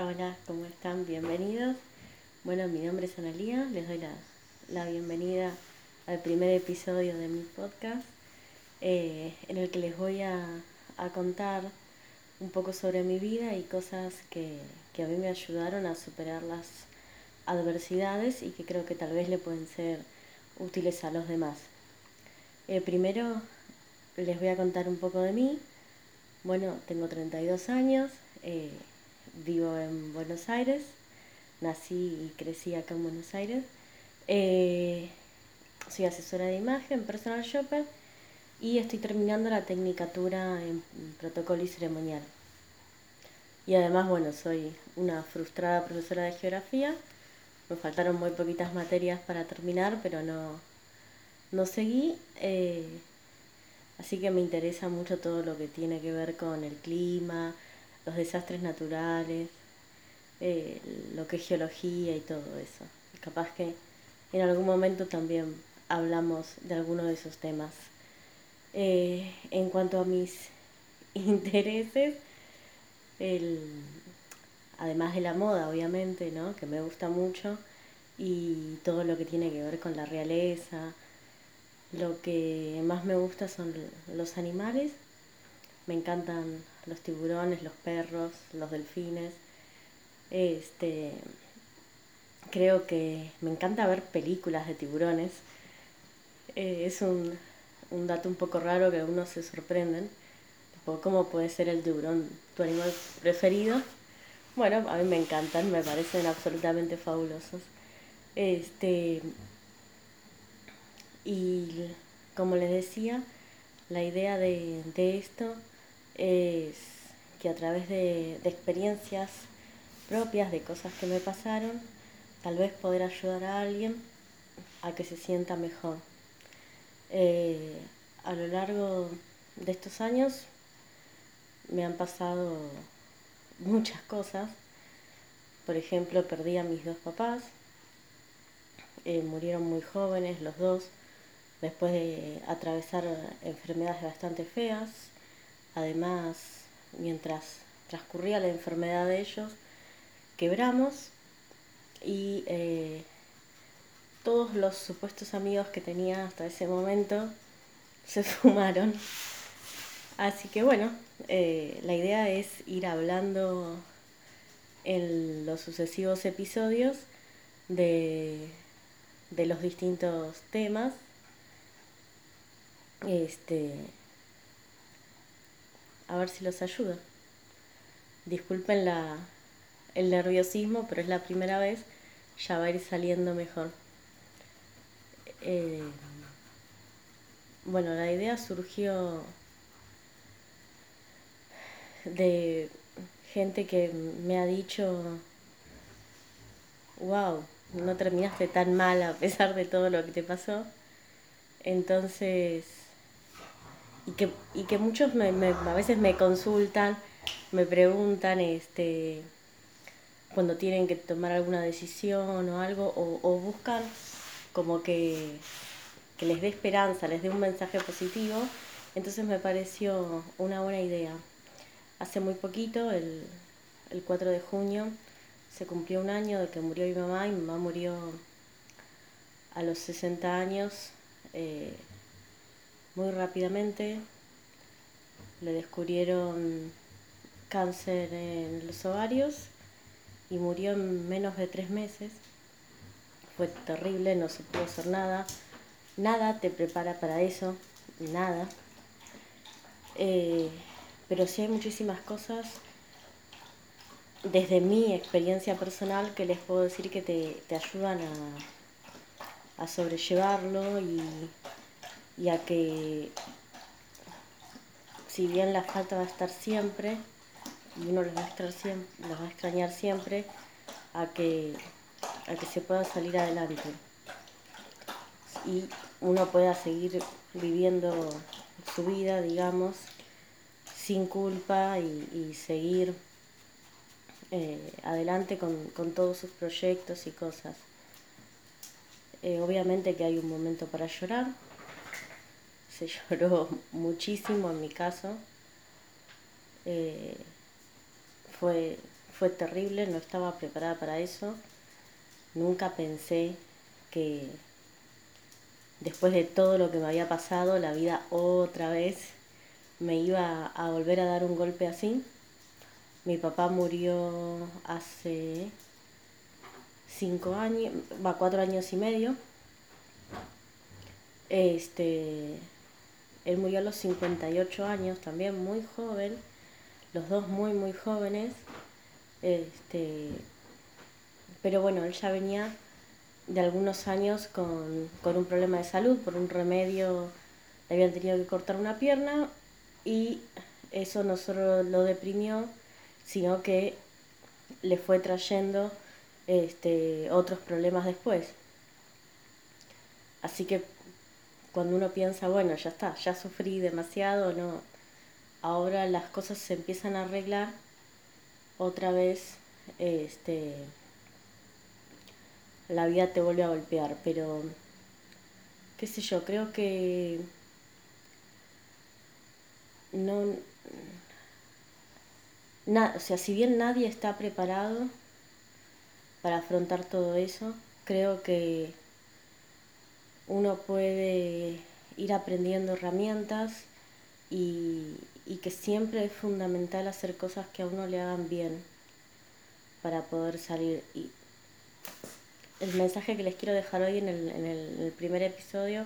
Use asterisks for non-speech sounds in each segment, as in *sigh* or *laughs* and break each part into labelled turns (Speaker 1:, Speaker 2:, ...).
Speaker 1: Hola, ¿cómo están? Bienvenidos. Bueno, mi nombre es Analía, les doy la, bienvenida al primer episodio de mi podcast, eh, en el que les voy a, contar un poco sobre mi vida y cosas que, a mí me ayudaron a superar las adversidades y que creo que tal vez le pueden ser útiles a los demás. Eh, primero les voy a contar un poco de mí. Bueno, tengo 32 años. Eh, vivo en Buenos Aires, nací y crecí acá en Buenos Aires. Eh, soy asesora de imagen, personal shopper y estoy terminando la tecnicatura en protocolo y ceremonial. Y además, bueno, soy una frustrada profesora de geografía. Me faltaron muy poquitas materias para terminar, pero no, no seguí. Eh, así que me interesa mucho todo lo que tiene que ver con el clima, los desastres naturales, eh, lo que es geología y todo eso. Capaz que en algún momento también hablamos de alguno de esos temas. Eh, en cuanto a mis *laughs* intereses, además de la moda, obviamente, ¿no? que me gusta mucho, y todo lo que tiene que ver con la realeza, lo que más me gusta son los animales me encantan los tiburones, los perros, los delfines. Este, creo que me encanta ver películas de tiburones. Eh, es un, dato un poco raro que algunos se sorprenden. ¿Cómo puede ser el tiburón tu animal preferido? Bueno, a mí me encantan, me parecen absolutamente fabulosos. Este, y como les decía, la idea de, de esto es que a través de, experiencias propias, de cosas que me pasaron, tal vez poder ayudar a alguien a que se sienta mejor. Eh, a lo largo de estos años me han pasado muchas cosas. Por ejemplo, perdí a mis dos papás, eh, murieron muy jóvenes los dos, después de atravesar enfermedades bastante feas. Además, mientras transcurría la enfermedad de ellos, quebramos y eh, todos los supuestos amigos que tenía hasta ese momento se *laughs* fumaron. Así que bueno, eh, la idea es ir hablando en los sucesivos episodios de, de los distintos temas. Este, a ver si los ayuda. Disculpen la, el nerviosismo, pero es la primera vez, ya va a ir saliendo mejor. Eh, bueno, la idea surgió de gente que me ha dicho, wow, no terminaste tan mal a pesar de todo lo que te pasó. Entonces, y que, y que muchos me, a veces me consultan, me preguntan este, cuando tienen que tomar alguna decisión o algo, o, buscan como que, les dé esperanza, les dé un mensaje positivo. Entonces me pareció una buena idea. Hace muy poquito, el, 4 de junio, se cumplió un año de que murió mi mamá y mi mamá murió a los 60 años. Eh, muy rápidamente. Le descubrieron cáncer en los ovarios y murió en menos de tres meses. Fue terrible, no se pudo hacer nada. Nada te prepara para eso, nada. Eh, pero sí hay muchísimas cosas desde mi experiencia personal que les puedo decir que te, ayudan a, a sobrellevarlo y, y a que si bien la falta va a estar siempre y uno los va a, extrañar siempre, a que, a que se pueda salir adelante y uno pueda seguir viviendo su vida, digamos, sin culpa y, seguir eh, adelante con, todos sus proyectos y cosas. Eh, obviamente que hay un momento para llorar, se lloró muchísimo en mi caso. Eh, fue, fue terrible, no estaba preparada para eso. Nunca pensé que después de todo lo que me había pasado, la vida otra vez me iba a volver a dar un golpe así. Mi papá murió hace cinco años, va cuatro años y medio. Este, él murió a los 58 años, también muy joven, los dos muy, muy jóvenes. Este, pero bueno, él ya venía de algunos años con, con un problema de salud, por un remedio le habían tenido que cortar una pierna y eso no solo lo deprimió, sino que le fue trayendo este, otros problemas después. Así que cuando uno piensa, bueno, ya está, ya sufrí demasiado, no, ahora las cosas se empiezan a arreglar, otra vez este, la vida te vuelve a golpear, pero qué sé yo, creo que no o sea, si bien nadie está preparado para afrontar todo eso, creo que uno puede ir aprendiendo herramientas y, que siempre es fundamental hacer cosas que a uno le hagan bien para poder salir. Y el mensaje que les quiero dejar hoy en el, en el primer episodio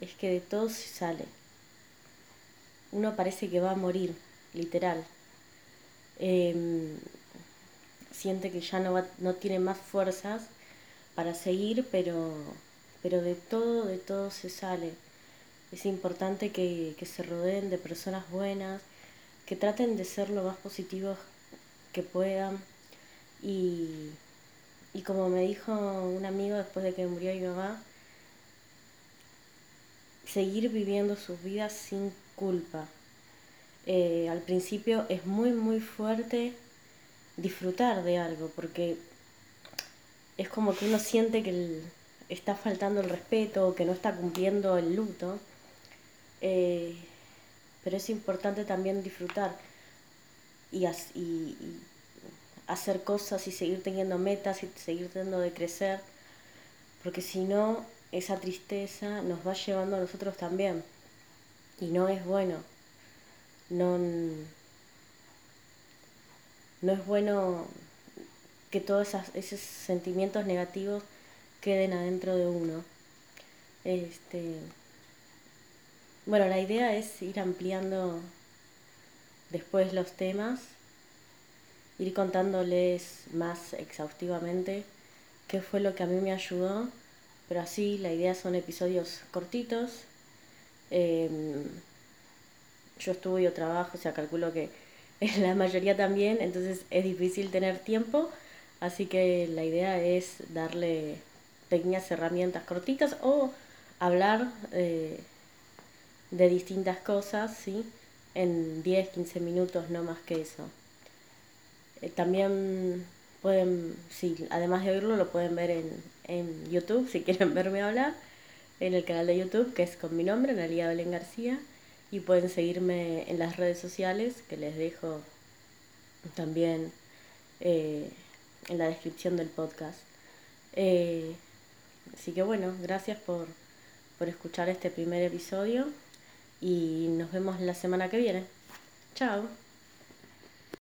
Speaker 1: es que de todo se sale. Uno parece que va a morir, literal Em, siente que ya no, no tiene más fuerzas para seguir, pero, pero de todo, de todo se sale. Es importante que, se rodeen de personas buenas, que traten de ser lo más positivos que puedan. Y, y como me dijo un amigo después de que murió mi mamá, seguir viviendo sus vidas sin culpa. Eh, al principio es muy muy fuerte disfrutar de algo porque es como que uno siente que está faltando el respeto que no está cumpliendo el luto eh, pero es importante también disfrutar y, y, hacer cosas y seguir teniendo metas y seguir teniendo de crecer porque si no esa tristeza nos va llevando a nosotros también. Y no es bueno. No, no es bueno que todos esos sentimientos negativos queden adentro de uno. Este, bueno, la idea es ir ampliando después los temas, ir contándoles más exhaustivamente qué fue lo que a mí me ayudó, pero así la idea son episodios cortitos. Em, yo estudio, trabajo, o sea, calculo que *laughs* la mayoría también, entonces es difícil tener tiempo, así que la idea es darle pequeñas herramientas cortitas o hablar eh, de distintas cosas, ¿sí? En 10, 15 minutos, no más que eso. Eh, también pueden, sí, además de oírlo, lo pueden ver en, en YouTube, si *laughs* quieren verme hablar, en el canal de YouTube, que es con mi nombre, Analia Belén García y pueden seguirme en las redes sociales que les dejo también eh, en la descripción del podcast. Así que bueno, gracias por, por escuchar este primer episodio y nos vemos la semana que viene. Chao.